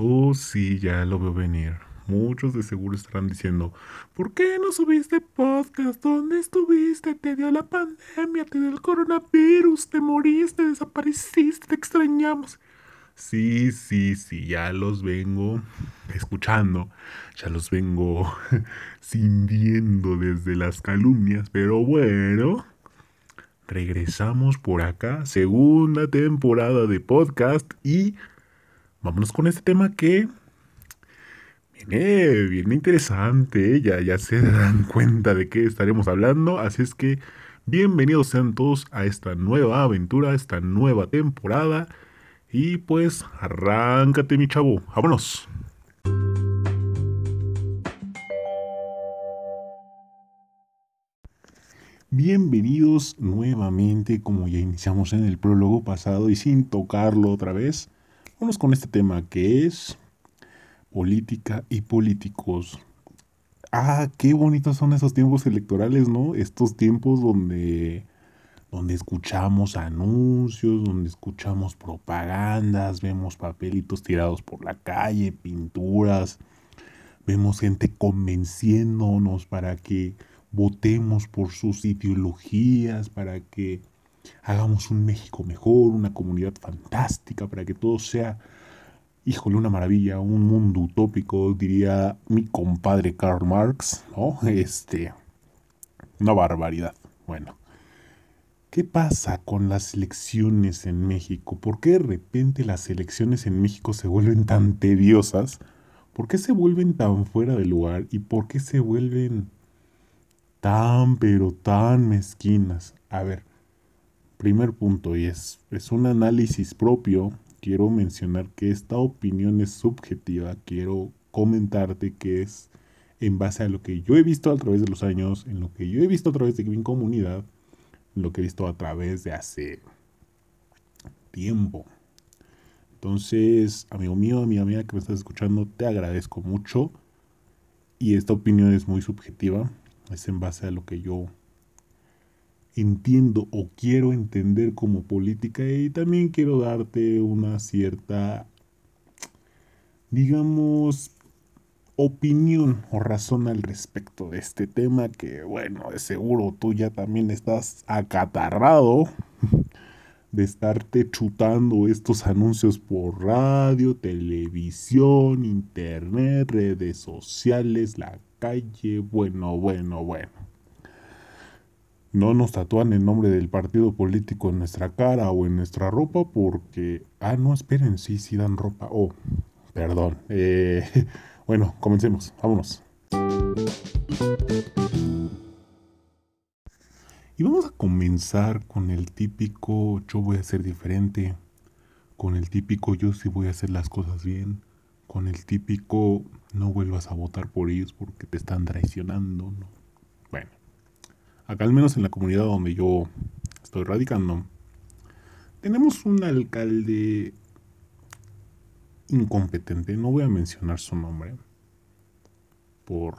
Oh, sí, ya lo veo venir. Muchos de seguro estarán diciendo, ¿por qué no subiste podcast? ¿Dónde estuviste? Te dio la pandemia, te dio el coronavirus, te moriste, desapareciste, te extrañamos. Sí, sí, sí, ya los vengo escuchando, ya los vengo sintiendo desde las calumnias, pero bueno, regresamos por acá, segunda temporada de podcast y vámonos con este tema que viene, viene interesante, ya, ya se dan cuenta de qué estaremos hablando, así es que bienvenidos sean todos a esta nueva aventura, esta nueva temporada. Y pues arráncate mi chavo, vámonos. Bienvenidos nuevamente, como ya iniciamos en el prólogo pasado y sin tocarlo otra vez, Vamos con este tema que es política y políticos. Ah, qué bonitos son esos tiempos electorales, ¿no? Estos tiempos donde, donde escuchamos anuncios, donde escuchamos propagandas, vemos papelitos tirados por la calle, pinturas, vemos gente convenciéndonos para que votemos por sus ideologías, para que hagamos un México mejor, una comunidad fantástica, para que todo sea, híjole, una maravilla, un mundo utópico, diría mi compadre Karl Marx, ¿no? Este, una barbaridad. Bueno, ¿qué pasa con las elecciones en México? ¿Por qué de repente las elecciones en México se vuelven tan tediosas? ¿Por qué se vuelven tan fuera de lugar? ¿Y por qué se vuelven tan, pero tan mezquinas? A ver, Primer punto, y es, es un análisis propio, quiero mencionar que esta opinión es subjetiva, quiero comentarte que es en base a lo que yo he visto a través de los años, en lo que yo he visto a través de mi comunidad, en lo que he visto a través de hace tiempo. Entonces, amigo mío, amiga mía que me estás escuchando, te agradezco mucho. Y esta opinión es muy subjetiva, es en base a lo que yo entiendo o quiero entender como política y también quiero darte una cierta, digamos, opinión o razón al respecto de este tema que, bueno, de seguro tú ya también estás acatarrado de estarte chutando estos anuncios por radio, televisión, internet, redes sociales, la calle, bueno, bueno, bueno. No nos tatúan el nombre del partido político en nuestra cara o en nuestra ropa porque... Ah, no, esperen, sí, sí dan ropa. Oh, perdón. Eh, bueno, comencemos. Vámonos. Y vamos a comenzar con el típico yo voy a ser diferente, con el típico yo sí voy a hacer las cosas bien, con el típico no vuelvas a votar por ellos porque te están traicionando, ¿no? Bueno, acá al menos en la comunidad donde yo estoy radicando, tenemos un alcalde incompetente, no voy a mencionar su nombre, por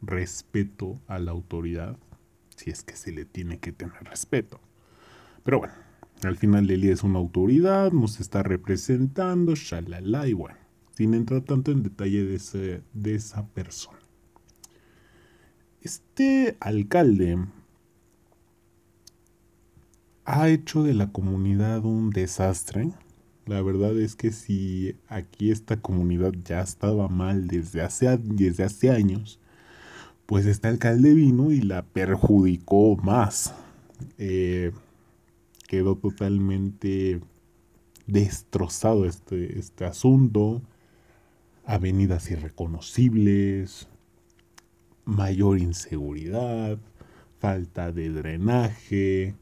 respeto a la autoridad, si es que se le tiene que tener respeto. Pero bueno, al final día es una autoridad, nos está representando, shalala, y bueno, sin entrar tanto en detalle de, de esa persona. Este alcalde ha hecho de la comunidad un desastre. La verdad es que si aquí esta comunidad ya estaba mal desde hace, desde hace años, pues este alcalde vino y la perjudicó más. Eh, quedó totalmente destrozado este, este asunto. Avenidas irreconocibles, mayor inseguridad, falta de drenaje,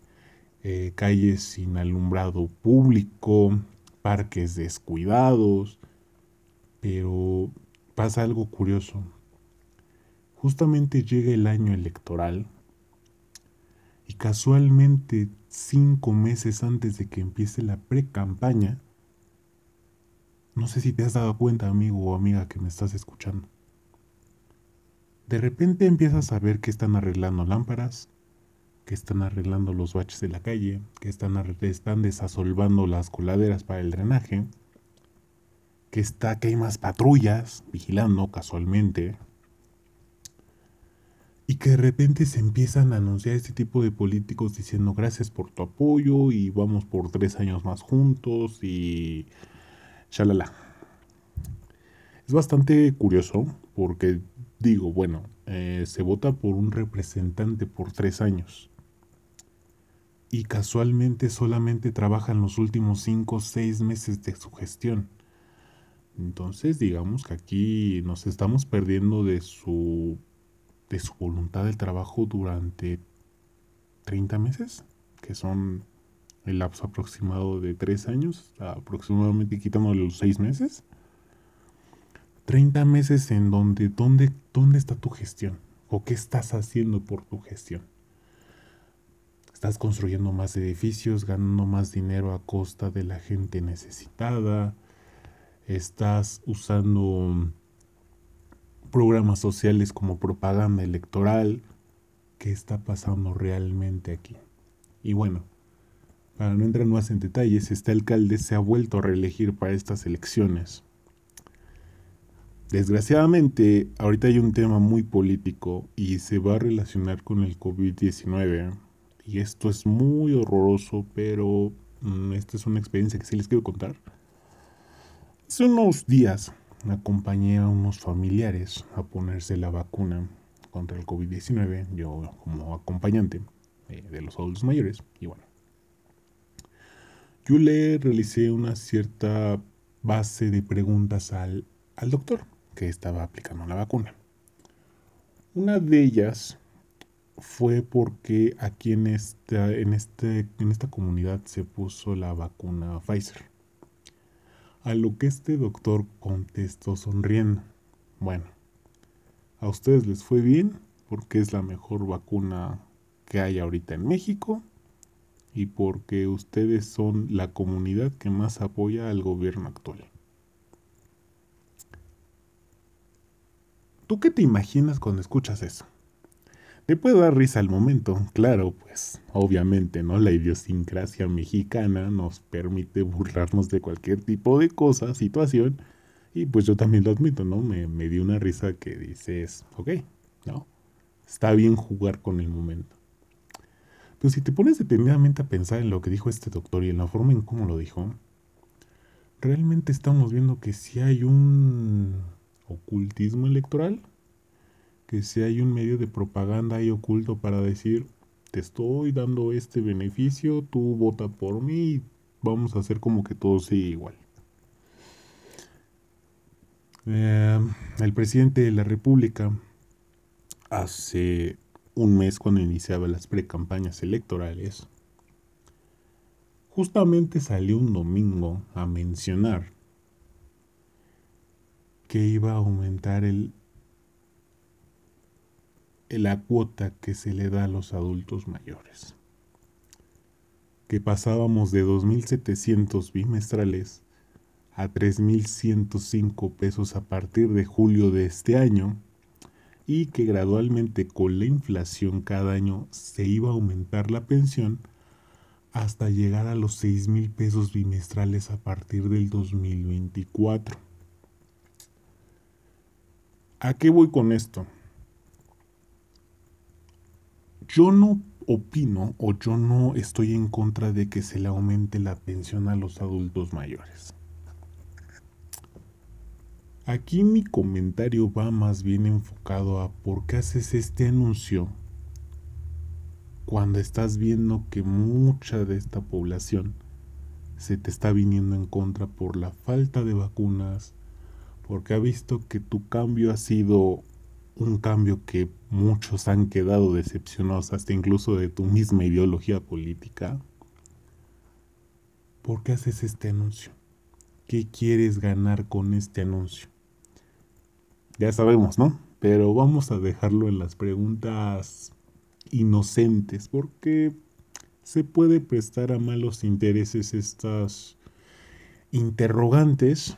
eh, calles sin alumbrado público, parques descuidados, pero pasa algo curioso. Justamente llega el año electoral y casualmente cinco meses antes de que empiece la pre-campaña, no sé si te has dado cuenta, amigo o amiga que me estás escuchando de repente empiezas a ver que están arreglando lámparas, que están arreglando los baches de la calle, que están, están desasolvando las coladeras para el drenaje. que está, que hay más patrullas vigilando casualmente, y que de repente se empiezan a anunciar este tipo de políticos diciendo gracias por tu apoyo y vamos por tres años más juntos y shalala. Es bastante curioso porque digo, bueno, eh, se vota por un representante por tres años y casualmente solamente trabaja en los últimos cinco o seis meses de su gestión. Entonces digamos que aquí nos estamos perdiendo de su de su voluntad del trabajo durante 30 meses, que son el lapso aproximado de 3 años, aproximadamente quitándole los 6 meses. 30 meses en donde, ¿dónde, ¿dónde está tu gestión? ¿O qué estás haciendo por tu gestión? Estás construyendo más edificios, ganando más dinero a costa de la gente necesitada. Estás usando programas sociales como propaganda electoral. ¿Qué está pasando realmente aquí? Y bueno, para no entrar más en detalles, este alcalde se ha vuelto a reelegir para estas elecciones. Desgraciadamente, ahorita hay un tema muy político y se va a relacionar con el COVID-19. Y esto es muy horroroso, pero mm, esta es una experiencia que sí les quiero contar. Hace unos días acompañé a unos familiares a ponerse la vacuna contra el COVID-19, yo como acompañante eh, de los adultos mayores. Y bueno, yo le realicé una cierta base de preguntas al, al doctor que estaba aplicando la vacuna. Una de ellas fue porque aquí en esta, en, este, en esta comunidad se puso la vacuna Pfizer. A lo que este doctor contestó sonriendo. Bueno, a ustedes les fue bien porque es la mejor vacuna que hay ahorita en México y porque ustedes son la comunidad que más apoya al gobierno actual. ¿Tú qué te imaginas cuando escuchas eso? Te puede dar risa al momento, claro, pues obviamente, ¿no? La idiosincrasia mexicana nos permite burlarnos de cualquier tipo de cosa, situación, y pues yo también lo admito, ¿no? Me, me dio una risa que dices, ok, ¿no? Está bien jugar con el momento. Pero si te pones detenidamente a pensar en lo que dijo este doctor y en la forma en cómo lo dijo, realmente estamos viendo que si hay un ocultismo electoral que si hay un medio de propaganda ahí oculto para decir, te estoy dando este beneficio, tú vota por mí y vamos a hacer como que todo siga igual. Eh, el presidente de la República hace un mes cuando iniciaba las precampañas electorales, justamente salió un domingo a mencionar que iba a aumentar el la cuota que se le da a los adultos mayores. Que pasábamos de 2.700 bimestrales a 3.105 pesos a partir de julio de este año y que gradualmente con la inflación cada año se iba a aumentar la pensión hasta llegar a los 6.000 pesos bimestrales a partir del 2024. ¿A qué voy con esto? Yo no opino o yo no estoy en contra de que se le aumente la pensión a los adultos mayores. Aquí mi comentario va más bien enfocado a por qué haces este anuncio cuando estás viendo que mucha de esta población se te está viniendo en contra por la falta de vacunas, porque ha visto que tu cambio ha sido un cambio que muchos han quedado decepcionados hasta incluso de tu misma ideología política. ¿Por qué haces este anuncio? ¿Qué quieres ganar con este anuncio? Ya sabemos, ¿no? Pero vamos a dejarlo en las preguntas inocentes porque se puede prestar a malos intereses estas interrogantes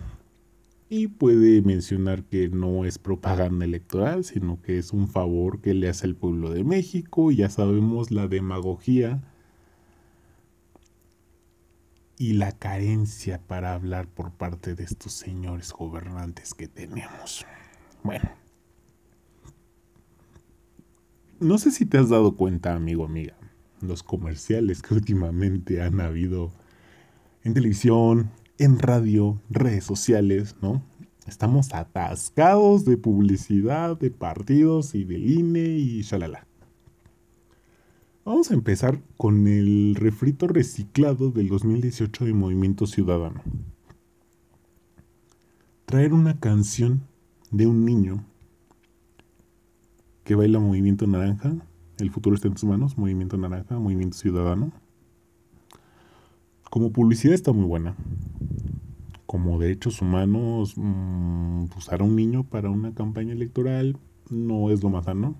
y puede mencionar que no es propaganda electoral, sino que es un favor que le hace al pueblo de México. Ya sabemos la demagogía y la carencia para hablar por parte de estos señores gobernantes que tenemos. Bueno, no sé si te has dado cuenta, amigo, amiga, los comerciales que últimamente han habido en televisión, en radio, redes sociales, ¿no? Estamos atascados de publicidad, de partidos y del INE y shalala. Vamos a empezar con el refrito reciclado del 2018 de Movimiento Ciudadano. Traer una canción de un niño que baila Movimiento Naranja, El futuro está en tus manos, Movimiento Naranja, Movimiento Ciudadano. Como publicidad está muy buena. Como derechos humanos, mmm, usar a un niño para una campaña electoral no es lo más sano.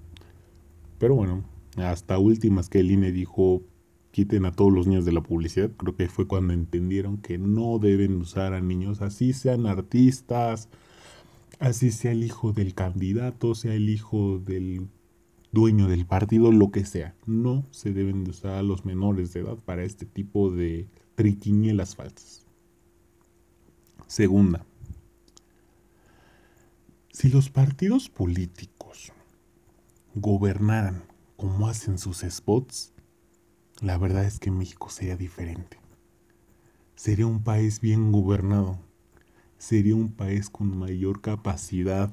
Pero bueno, hasta últimas que el INE dijo quiten a todos los niños de la publicidad, creo que fue cuando entendieron que no deben usar a niños, así sean artistas, así sea el hijo del candidato, sea el hijo del dueño del partido, lo que sea. No se deben de usar a los menores de edad para este tipo de triquiñelas falsas. Segunda, si los partidos políticos gobernaran como hacen sus spots, la verdad es que México sería diferente. Sería un país bien gobernado. Sería un país con mayor capacidad.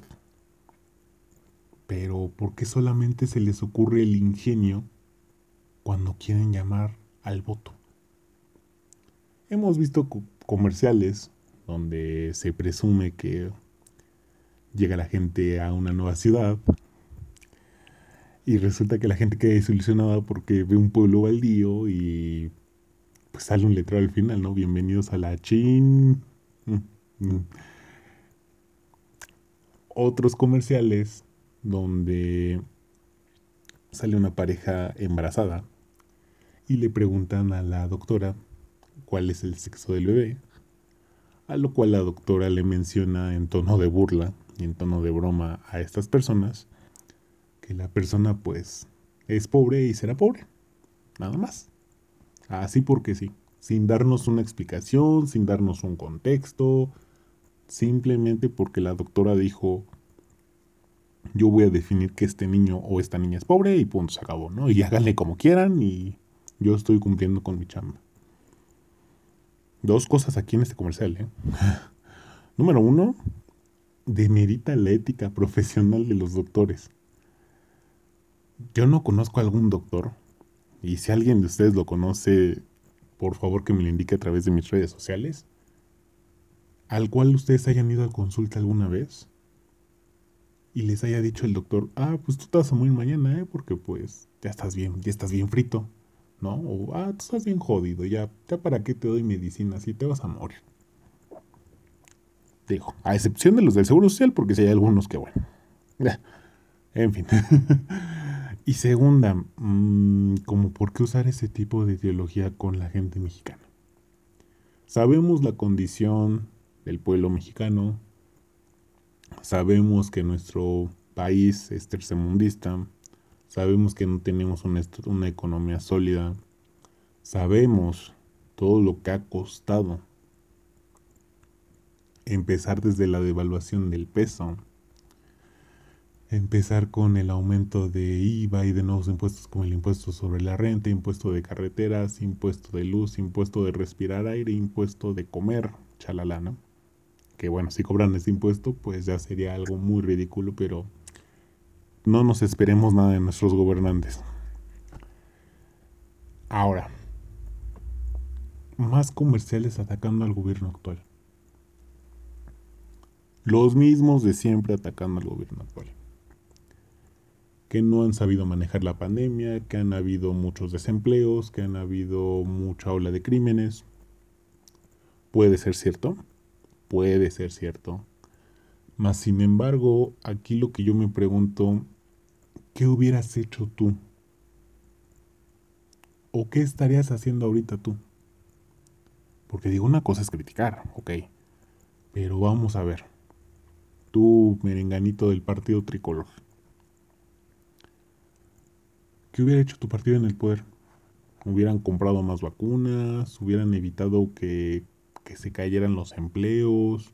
Pero ¿por qué solamente se les ocurre el ingenio cuando quieren llamar al voto? Hemos visto comerciales donde se presume que llega la gente a una nueva ciudad y resulta que la gente queda desilusionada porque ve un pueblo baldío y pues sale un letrero al final, ¿no? Bienvenidos a la Chin. Mm, mm. Otros comerciales donde sale una pareja embarazada y le preguntan a la doctora cuál es el sexo del bebé, a lo cual la doctora le menciona en tono de burla y en tono de broma a estas personas que la persona pues es pobre y será pobre. Nada más. Así porque sí. Sin darnos una explicación, sin darnos un contexto. Simplemente porque la doctora dijo, yo voy a definir que este niño o esta niña es pobre y punto, se acabó, ¿no? Y háganle como quieran y yo estoy cumpliendo con mi chamba. Dos cosas aquí en este comercial, ¿eh? Número uno, demerita la ética profesional de los doctores yo no conozco a algún doctor, y si alguien de ustedes lo conoce, por favor que me lo indique a través de mis redes sociales, al cual ustedes hayan ido a consulta alguna vez y les haya dicho el doctor, ah, pues tú te vas a morir mañana, ¿eh? Porque pues ya estás bien, ya estás bien frito, ¿no? O, ah, tú estás bien jodido, ya, ya para qué te doy medicina si te vas a morir. Digo, a excepción de los del Seguro Social, porque si hay algunos que, bueno, en fin. Y segunda, mm, como por qué usar ese tipo de ideología con la gente mexicana. Sabemos la condición del pueblo mexicano, sabemos que nuestro país es tercermundista, sabemos que no tenemos una, economía sólida, sabemos todo lo que ha costado empezar desde la devaluación del peso, empezar con el aumento de IVA y de nuevos impuestos como el impuesto sobre la renta, impuesto de carreteras, impuesto de luz, impuesto de respirar aire, impuesto de comer, chalala, Que bueno, si cobran ese impuesto, pues ya sería algo muy ridículo, pero no nos esperemos nada de nuestros gobernantes. Ahora, más comerciales atacando al gobierno actual. Los mismos de siempre atacando al gobierno actual que no han sabido manejar la pandemia, que han habido muchos desempleos, que han habido mucha ola de crímenes. Puede ser cierto, puede ser cierto. Mas sin embargo, aquí lo que yo me pregunto, ¿qué hubieras hecho tú? ¿O qué estarías haciendo ahorita tú? Porque digo, una cosa es criticar, ok. Pero vamos a ver. Tú, merenganito del partido tricolor ¿Qué hubiera hecho tu partido en el poder? hubieran comprado más vacunas, hubieran evitado que, que se cayeran los empleos.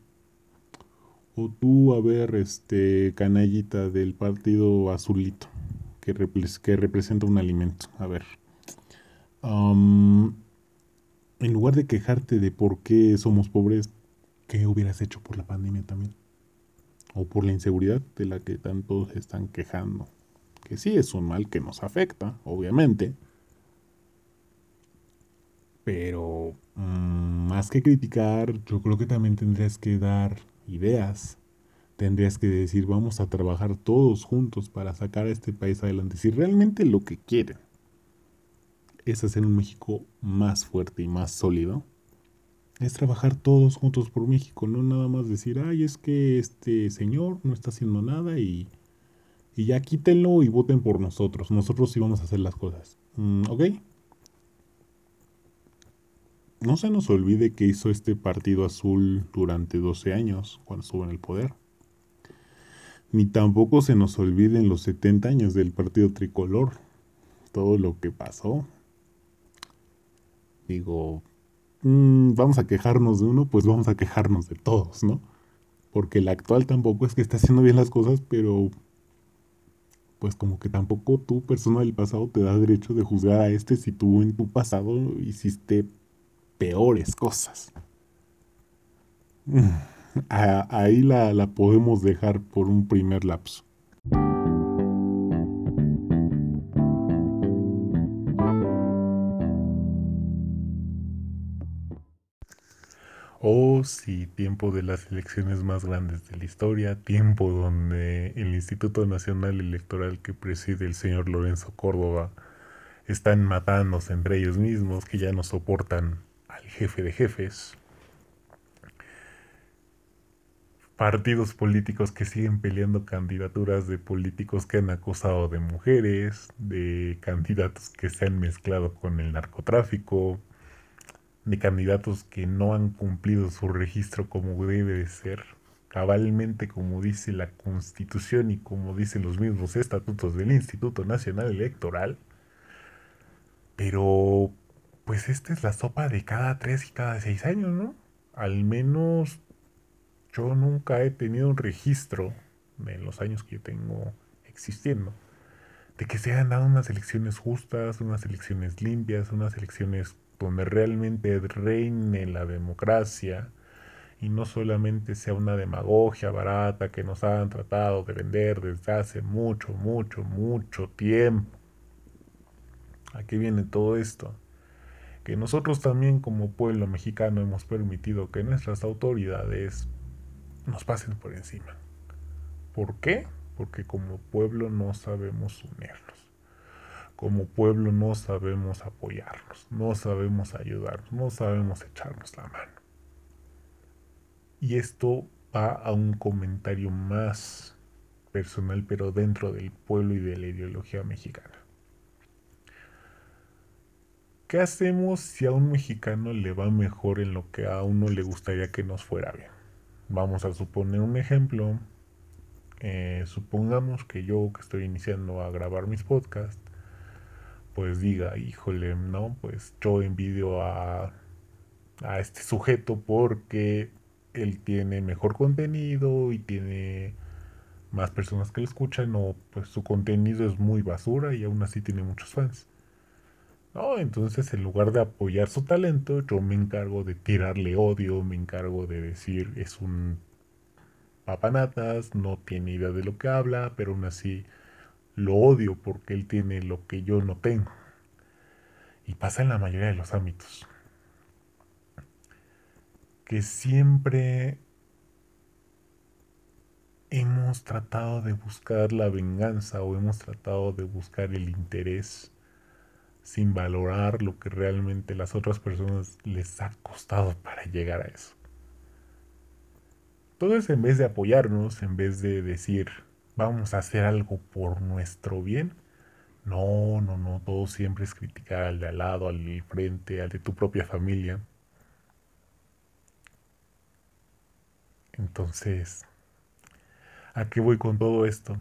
O tú, a ver, este, canallita del partido azulito, que, que representa un alimento. A ver. en lugar de quejarte de por qué somos pobres, ¿qué hubieras hecho por la pandemia también? O por la inseguridad de la que tantos están quejando. Que sí es un mal que nos afecta, obviamente pero mm, más que criticar, yo creo que también tendrías que dar ideas. Tendrías que decir, vamos a trabajar todos juntos para sacar a este país adelante. Si realmente lo que quieren es hacer un México más fuerte y más sólido, es trabajar todos juntos por México, no nada más decir, ay, es que este señor no está haciendo nada y, y ya quítenlo y voten por nosotros. Nosotros sí vamos a hacer las cosas. Mm, ¿Ok? No se nos olvide que hizo este partido azul durante 12 años, cuando estuvo en el poder. Ni tampoco se nos olviden los 70 años del partido tricolor. Todo lo que pasó. Digo, mm, vamos a quejarnos de uno, pues vamos a quejarnos de todos, ¿no? Porque el actual tampoco es que esté haciendo bien las cosas, pero pues como que tampoco tú, persona del pasado, te da derecho de juzgar a este si tú en tu pasado hiciste peores cosas. Ahí la, la podemos dejar por un primer lapso. Oh, sí, tiempo de las elecciones más grandes de la historia, tiempo donde el Instituto Nacional Electoral que preside el señor Lorenzo Córdoba están matándose entre ellos mismos, que ya no soportan jefe de jefes, partidos políticos que siguen peleando candidaturas de políticos que han acusado de mujeres, de candidatos que se han mezclado con el narcotráfico, de candidatos que no han cumplido su registro como debe de ser, cabalmente como dice la Constitución y como dicen los mismos estatutos del Instituto Nacional Electoral. Pero pues esta es la sopa de cada tres y cada seis años, ¿no? Al menos yo nunca he tenido un registro en los años que yo tengo existiendo de que se hayan dado unas elecciones justas, unas elecciones limpias, unas elecciones donde realmente reine la democracia y no solamente sea una demagogia barata que nos han tratado de vender desde hace mucho, mucho, mucho tiempo. ¿A qué viene todo esto? Que nosotros también como pueblo mexicano hemos permitido que nuestras autoridades nos pasen por encima. ¿Por qué? Porque como pueblo no sabemos unirnos. Como pueblo no sabemos apoyarnos, no sabemos ayudarnos, no sabemos echarnos la mano. Y esto va a un comentario más personal, pero dentro del pueblo y de la ideología mexicana. ¿Qué hacemos si a un mexicano le va mejor en lo que a uno le gustaría que nos fuera bien? Vamos a suponer un ejemplo. Eh, supongamos que yo que estoy iniciando a grabar mis podcasts, pues diga, híjole, no, pues yo envidio a, a este sujeto porque él tiene mejor contenido y tiene más personas que lo escuchan o pues su contenido es muy basura y aún así tiene muchos fans. No, entonces en lugar de apoyar su talento, yo me encargo de tirarle odio, me encargo de decir es un papanatas, no tiene idea de lo que habla, pero aún así lo odio porque él tiene lo que yo no tengo. Y pasa en la mayoría de los ámbitos. Que siempre hemos tratado de buscar la venganza o hemos tratado de buscar el interés sin valorar lo que realmente las otras personas les ha costado para llegar a eso. Entonces, en vez de apoyarnos, en vez de decir, vamos a hacer algo por nuestro bien, no, no, no, todo siempre es criticar al de al lado, al frente, al de tu propia familia. Entonces, ¿a qué voy con todo esto?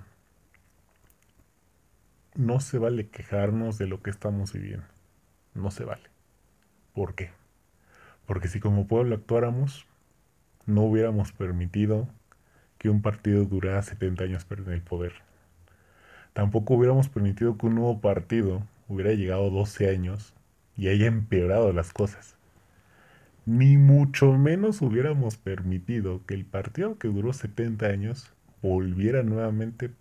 No se vale quejarnos de lo que estamos viviendo. no se vale. ¿Por qué? Porque si como pueblo actuáramos, no hubiéramos permitido que un partido durara 70 años en el poder. Tampoco hubiéramos permitido que un nuevo partido hubiera llegado 12 años y haya empeorado las cosas. Ni mucho menos hubiéramos permitido que el partido que duró 70 años volviera nuevamente,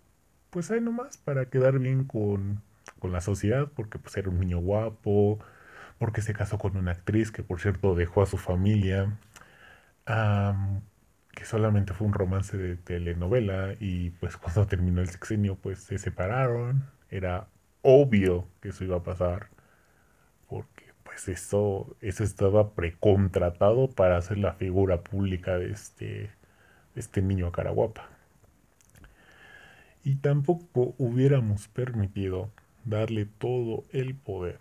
pues ahí nomás, para quedar bien con, con la sociedad, porque pues era un niño guapo, porque se casó con una actriz que por cierto dejó a su familia, que solamente fue un romance de telenovela y pues cuando terminó el sexenio pues se separaron, era obvio que eso iba a pasar, porque pues eso, eso estaba precontratado para hacer la figura pública de este, de este niño a cara guapa. Y tampoco hubiéramos permitido darle todo el poder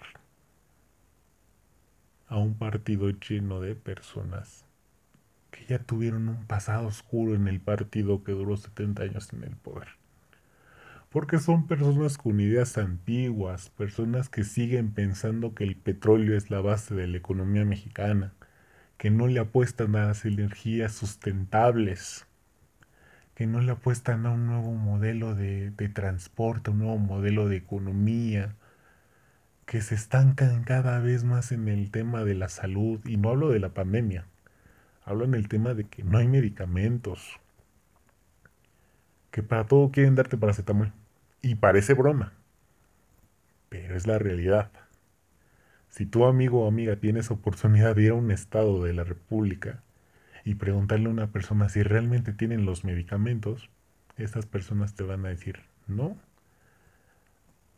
a un partido lleno de personas que ya tuvieron un pasado oscuro en el partido que duró 70 años en el poder. Porque son personas con ideas antiguas, personas que siguen pensando que el petróleo es la base de la economía mexicana, que no le apuestan a las energías sustentables, que no le apuestan a un nuevo modelo de, de transporte, un nuevo modelo de economía, que se estancan cada vez más en el tema de la salud, y no hablo de la pandemia, hablo en el tema de que no hay medicamentos, que para todo quieren darte paracetamol, y parece broma, pero es la realidad. Si tu amigo o amiga tienes oportunidad de ir a un estado de la República y preguntarle a una persona si realmente tienen los medicamentos, estas personas te van a decir no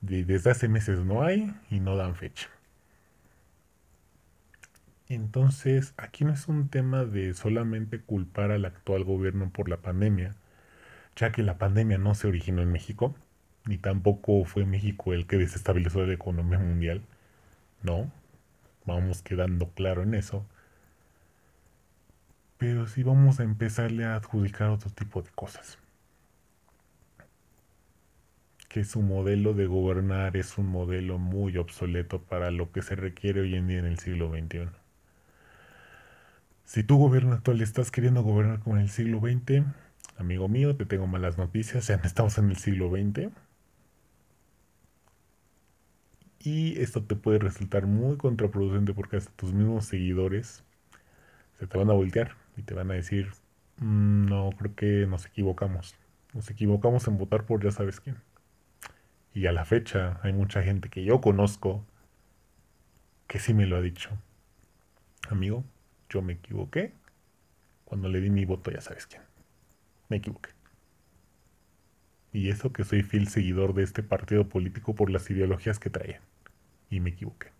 desde hace meses no hay y no dan fecha. Entonces, aquí no es un tema de solamente culpar al actual gobierno por la pandemia, ya que la pandemia no se originó en México, ni tampoco fue México el que desestabilizó la economía mundial. No, vamos quedando claro en eso. Pero sí vamos a empezarle a adjudicar otro tipo de cosas que su modelo de gobernar es un modelo muy obsoleto para lo que se requiere hoy en día en el siglo XXI. Si tu gobierno actual estás queriendo gobernar como en el siglo XX, amigo mío, te tengo malas noticias, ya no estamos en el siglo XX. Y esto te puede resultar muy contraproducente porque hasta tus mismos seguidores se te van a voltear y te van a decir, mm, no, creo que nos equivocamos. Nos equivocamos en votar por ya sabes quién. Y a la fecha hay mucha gente que yo conozco que sí me lo ha dicho. Amigo, yo me equivoqué. Cuando le di mi voto ya sabes quién. Me equivoqué. Y eso que soy fiel seguidor de este partido político por las ideologías que traía. Y me equivoqué.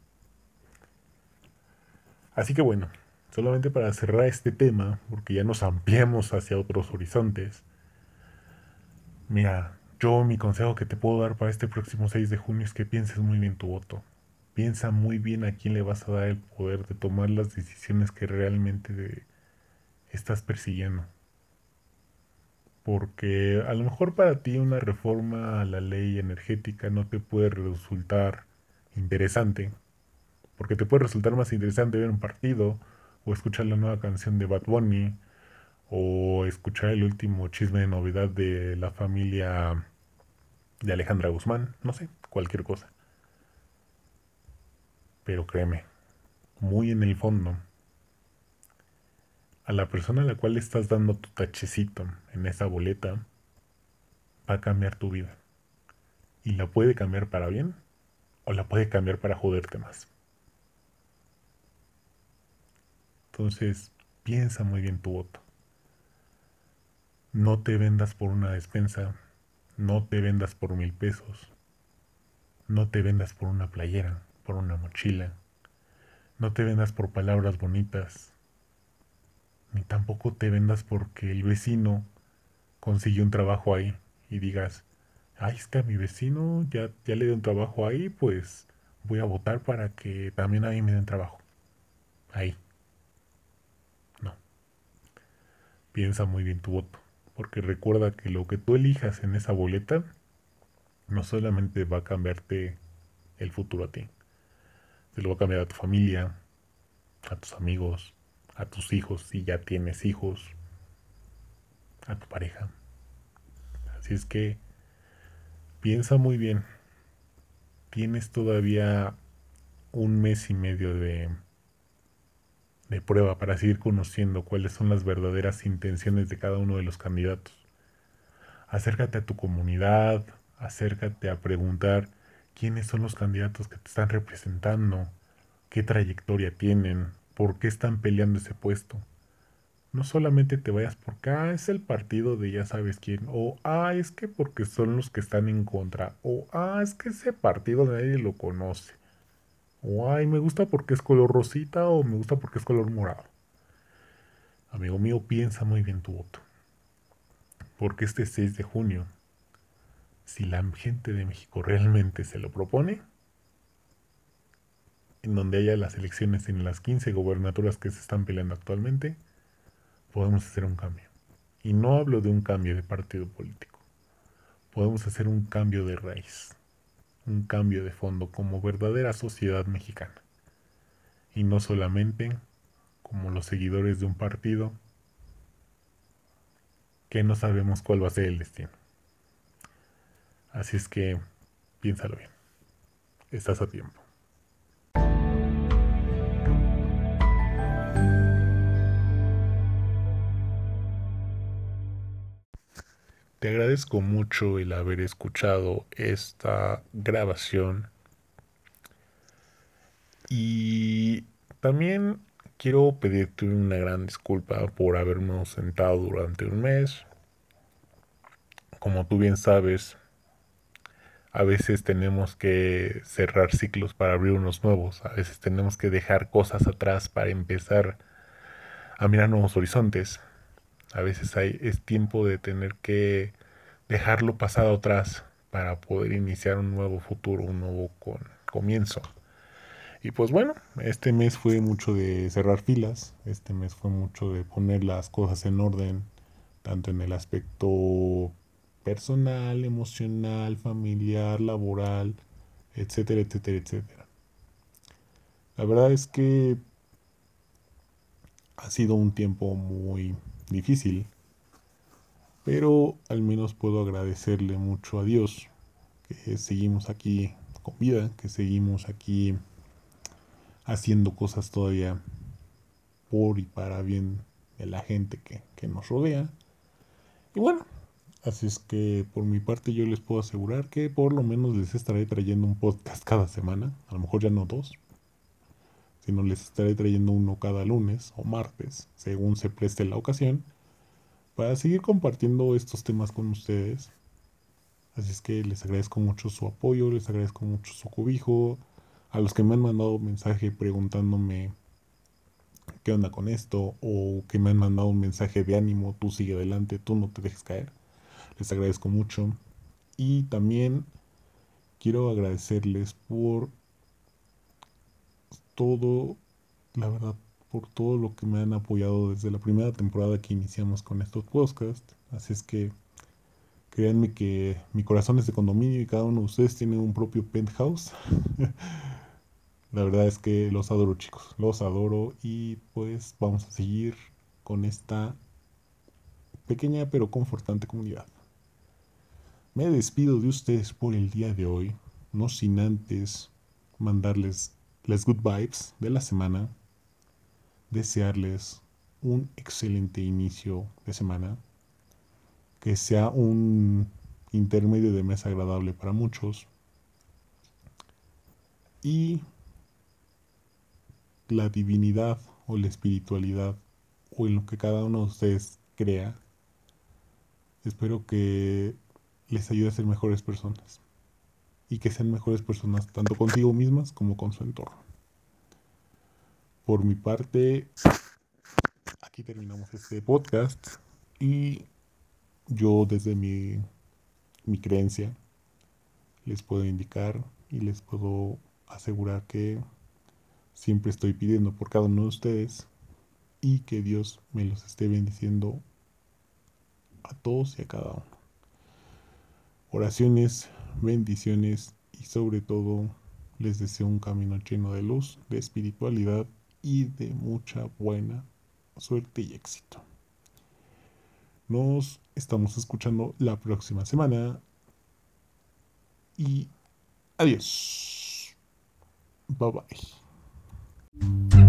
Así que bueno, solamente para cerrar este tema, porque ya nos ampliamos hacia otros horizontes. Mira, yo mi consejo que te puedo dar para este próximo 6 de junio es que pienses muy bien tu voto. Piensa muy bien a quién le vas a dar el poder de tomar las decisiones que realmente estás persiguiendo. Porque a lo mejor para ti una reforma a la ley energética no te puede resultar interesante. Porque te puede resultar más interesante ver un partido o escuchar la nueva canción de Bad Bunny o escuchar el último chisme de novedad de la familia de Alejandra Guzmán, no sé, cualquier cosa. Pero créeme, muy en el fondo, a la persona a la cual le estás dando tu tachecito en esa boleta, va a cambiar tu vida. Y la puede cambiar para bien o la puede cambiar para joderte más. Entonces, piensa muy bien tu voto. No te vendas por una despensa no te vendas por mil pesos. No te vendas por una playera, por una mochila. No te vendas por palabras bonitas. Ni tampoco te vendas porque el vecino consiguió un trabajo ahí y digas, ay, es que a mi vecino ya, ya le dio un trabajo ahí, pues voy a votar para que también a mí me den trabajo. Ahí. No. Piensa muy bien tu voto porque recuerda que lo que tú elijas en esa boleta no solamente va a cambiarte el futuro a ti, se lo va a cambiar a tu familia, a tus amigos, a tus hijos si ya tienes hijos, a tu pareja. Así es que piensa muy bien. Tienes todavía un mes y medio de, prueba para seguir conociendo cuáles son las verdaderas intenciones de cada uno de los candidatos. Acércate a tu comunidad, acércate a preguntar quiénes son los candidatos que te están representando, qué trayectoria tienen, por qué están peleando ese puesto. No solamente te vayas porque, ah, es el partido de ya sabes quién, o, ah, es que porque son los que están en contra, o, ah, es que ese partido nadie lo conoce, o, ay, me gusta porque es color rosita, o me gusta porque es color morado. Amigo mío, piensa muy bien tu voto. Porque este 6 de junio si la gente de México realmente se lo propone, en donde haya las elecciones en las 15 gobernaturas que se están peleando actualmente, podemos hacer un cambio. Y no hablo de un cambio de partido político. Podemos hacer un cambio de raíz, un cambio de fondo como verdadera sociedad mexicana. Y no solamente como los seguidores de un partido que no sabemos cuál va a ser el destino. Así es que piénsalo bien. Estás a tiempo. Te agradezco mucho el haber escuchado esta grabación. Y también quiero pedirte una gran disculpa por habernos sentado durante un mes. Como tú bien sabes, a veces tenemos que cerrar ciclos para abrir unos nuevos, a veces tenemos que dejar cosas atrás para empezar a mirar nuevos horizontes. A veces hay, es tiempo de tener que dejarlo pasado atrás para poder iniciar un nuevo futuro, un nuevo comienzo. Y pues bueno, este mes fue mucho de cerrar filas, este mes fue mucho de poner las cosas en orden, tanto en el aspecto personal, emocional, familiar, laboral, etcétera, etcétera, etcétera. La verdad es que ha sido un tiempo muy difícil, pero al menos puedo agradecerle mucho a Dios que seguimos aquí con vida, que seguimos aquí haciendo cosas todavía por y para bien de la gente que, que nos rodea. Y bueno, Así es que por mi parte yo les puedo asegurar que por lo menos les estaré trayendo un podcast cada semana, a lo mejor ya no dos, sino les estaré trayendo uno cada lunes o martes, según se preste la ocasión, para seguir compartiendo estos temas con ustedes. Así es que les agradezco mucho su apoyo, les agradezco mucho su cobijo, a los que me han mandado mensaje preguntándome qué onda con esto, o que me han mandado un mensaje de ánimo, tú sigue adelante, tú no te dejes caer les agradezco mucho. Y también quiero agradecerles por todo, la verdad, por todo lo que me han apoyado desde la primera temporada que iniciamos con estos podcasts. Así es que créanme que mi corazón es de condominio y cada uno de ustedes tiene un propio penthouse. la verdad es que los adoro chicos, los adoro y pues vamos a seguir con esta pequeña pero confortante comunidad. Me despido de ustedes por el día de hoy, no sin antes mandarles las good vibes de la semana, desearles un excelente inicio de semana, que sea un intermedio de mes agradable para muchos y la divinidad o la espiritualidad o en lo que cada uno de ustedes crea. Espero que les ayude a ser mejores personas. Y que sean mejores personas tanto contigo mismas como con su entorno. Por mi parte, aquí terminamos este podcast y yo desde mi, mi creencia les puedo indicar y les puedo asegurar que siempre estoy pidiendo por cada uno de ustedes y que Dios me los esté bendiciendo a todos y a cada uno oraciones, bendiciones y sobre todo Les deseo un camino lleno de luz, de espiritualidad y de mucha buena suerte y éxito. Nos estamos escuchando la próxima semana y adiós. Bye bye.